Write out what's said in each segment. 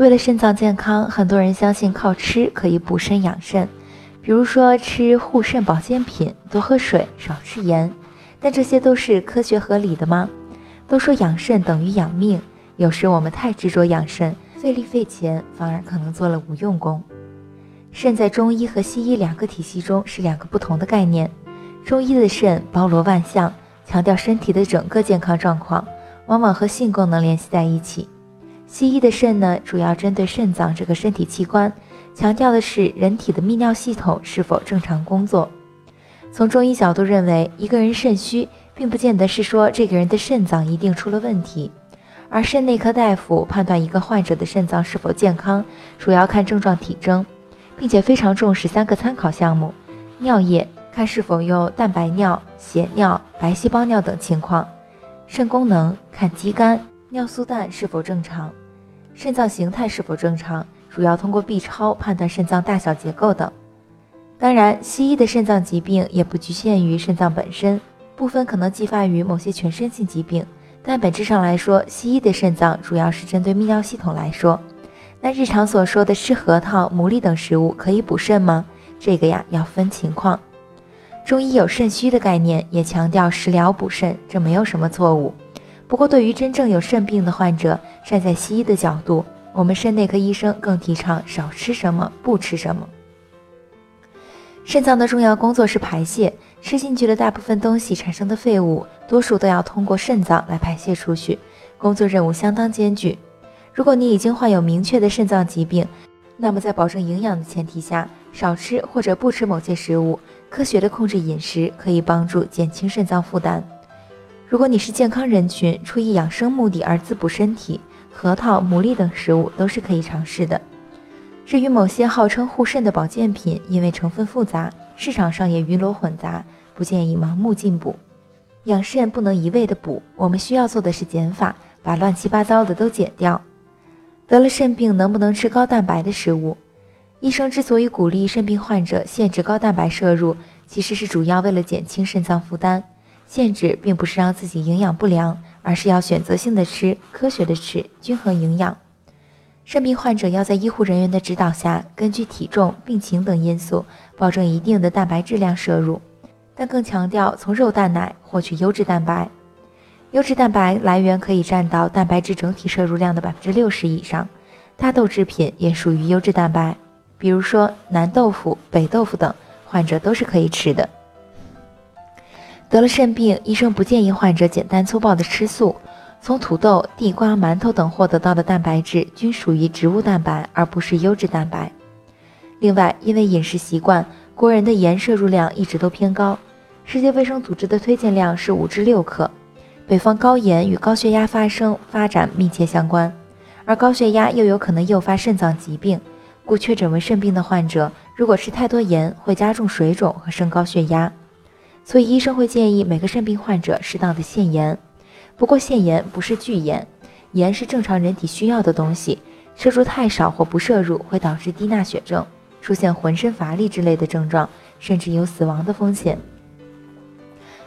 为了肾脏健康，很多人相信靠吃可以补肾养肾，比如说吃护肾保健品，多喝水，少吃盐。但这些都是科学合理的吗？都说养肾等于养命，有时我们太执着养肾，费力费钱，反而可能做了无用功。肾在中医和西医两个体系中是两个不同的概念，中医的肾包罗万象。强调身体的整个健康状况，往往和性功能联系在一起。西医的肾呢，主要针对肾脏这个身体器官，强调的是人体的泌尿系统是否正常工作。从中医角度认为，一个人肾虚，并不见得是说这个人的肾脏一定出了问题，而肾内科大夫判断一个患者的肾脏是否健康，主要看症状体征，并且非常重视三个参考项目：尿液。看是否有蛋白尿、血尿、白细胞尿等情况；肾功能看肌酐、尿素氮是否正常；肾脏形态是否正常，主要通过 B 超判断肾脏大小结构等。当然，西医的肾脏疾病也不局限于肾脏本身，部分可能继发于某些全身性疾病。但本质上来说，西医的肾脏主要是针对泌尿系统来说。那日常所说的吃核桃、牡蛎等食物可以补肾吗？这个呀，要分情况。中医有肾虚的概念，也强调食疗补肾，这没有什么错误。不过，对于真正有肾病的患者，站在西医的角度，我们肾内科医生更提倡少吃什么，不吃什么。肾脏的重要工作是排泄，吃进去的大部分东西产生的废物，多数都要通过肾脏来排泄出去，工作任务相当艰巨。如果你已经患有明确的肾脏疾病，那么在保证营养的前提下，少吃或者不吃某些食物。科学的控制饮食可以帮助减轻肾脏负担。如果你是健康人群，出于养生目的而滋补身体，核桃、牡蛎等食物都是可以尝试的。至于某些号称护肾的保健品，因为成分复杂，市场上也鱼龙混杂，不建议盲目进补。养肾不能一味的补，我们需要做的是减法，把乱七八糟的都减掉。得了肾病，能不能吃高蛋白的食物？医生之所以鼓励肾病患者限制高蛋白摄入，其实是主要为了减轻肾脏负担。限制并不是让自己营养不良，而是要选择性的吃，科学的吃，均衡营养。肾病患者要在医护人员的指导下，根据体重、病情等因素，保证一定的蛋白质量摄入，但更强调从肉蛋奶获取优质蛋白。优质蛋白来源可以占到蛋白质整体摄入量的百分之六十以上，大豆制品也属于优质蛋白。比如说南豆腐、北豆腐等，患者都是可以吃的。得了肾病，医生不建议患者简单粗暴的吃素。从土豆、地瓜、馒头等获得到的蛋白质均属于植物蛋白，而不是优质蛋白。另外，因为饮食习惯，国人的盐摄入量一直都偏高。世界卫生组织的推荐量是五至六克。北方高盐与高血压发生发展密切相关，而高血压又有可能诱发肾脏疾病。故确诊为肾病的患者，如果吃太多盐，会加重水肿和升高血压。所以医生会建议每个肾病患者适当的限盐。不过限盐不是拒盐，盐是正常人体需要的东西，摄入太少或不摄入会导致低钠血症，出现浑身乏力之类的症状，甚至有死亡的风险。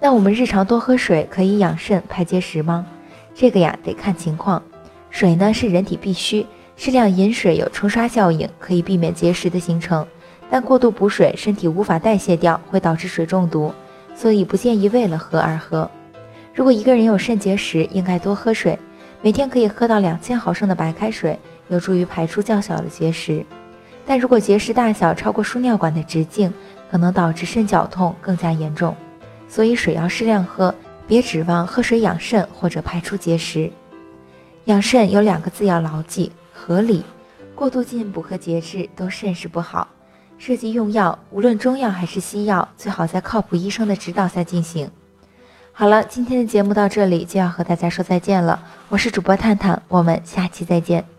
那我们日常多喝水可以养肾排结石吗？这个呀得看情况。水呢是人体必需。适量饮水有冲刷效应，可以避免结石的形成，但过度补水，身体无法代谢掉，会导致水中毒，所以不建议为了喝而喝。如果一个人有肾结石，应该多喝水，每天可以喝到两千毫升的白开水，有助于排出较小的结石。但如果结石大小超过输尿管的直径，可能导致肾绞痛更加严重，所以水要适量喝，别指望喝水养肾或者排出结石。养肾有两个字要牢记。合理，过度进补和节制都甚是不好。设计用药，无论中药还是西药，最好在靠谱医生的指导下进行。好了，今天的节目到这里就要和大家说再见了。我是主播探探，我们下期再见。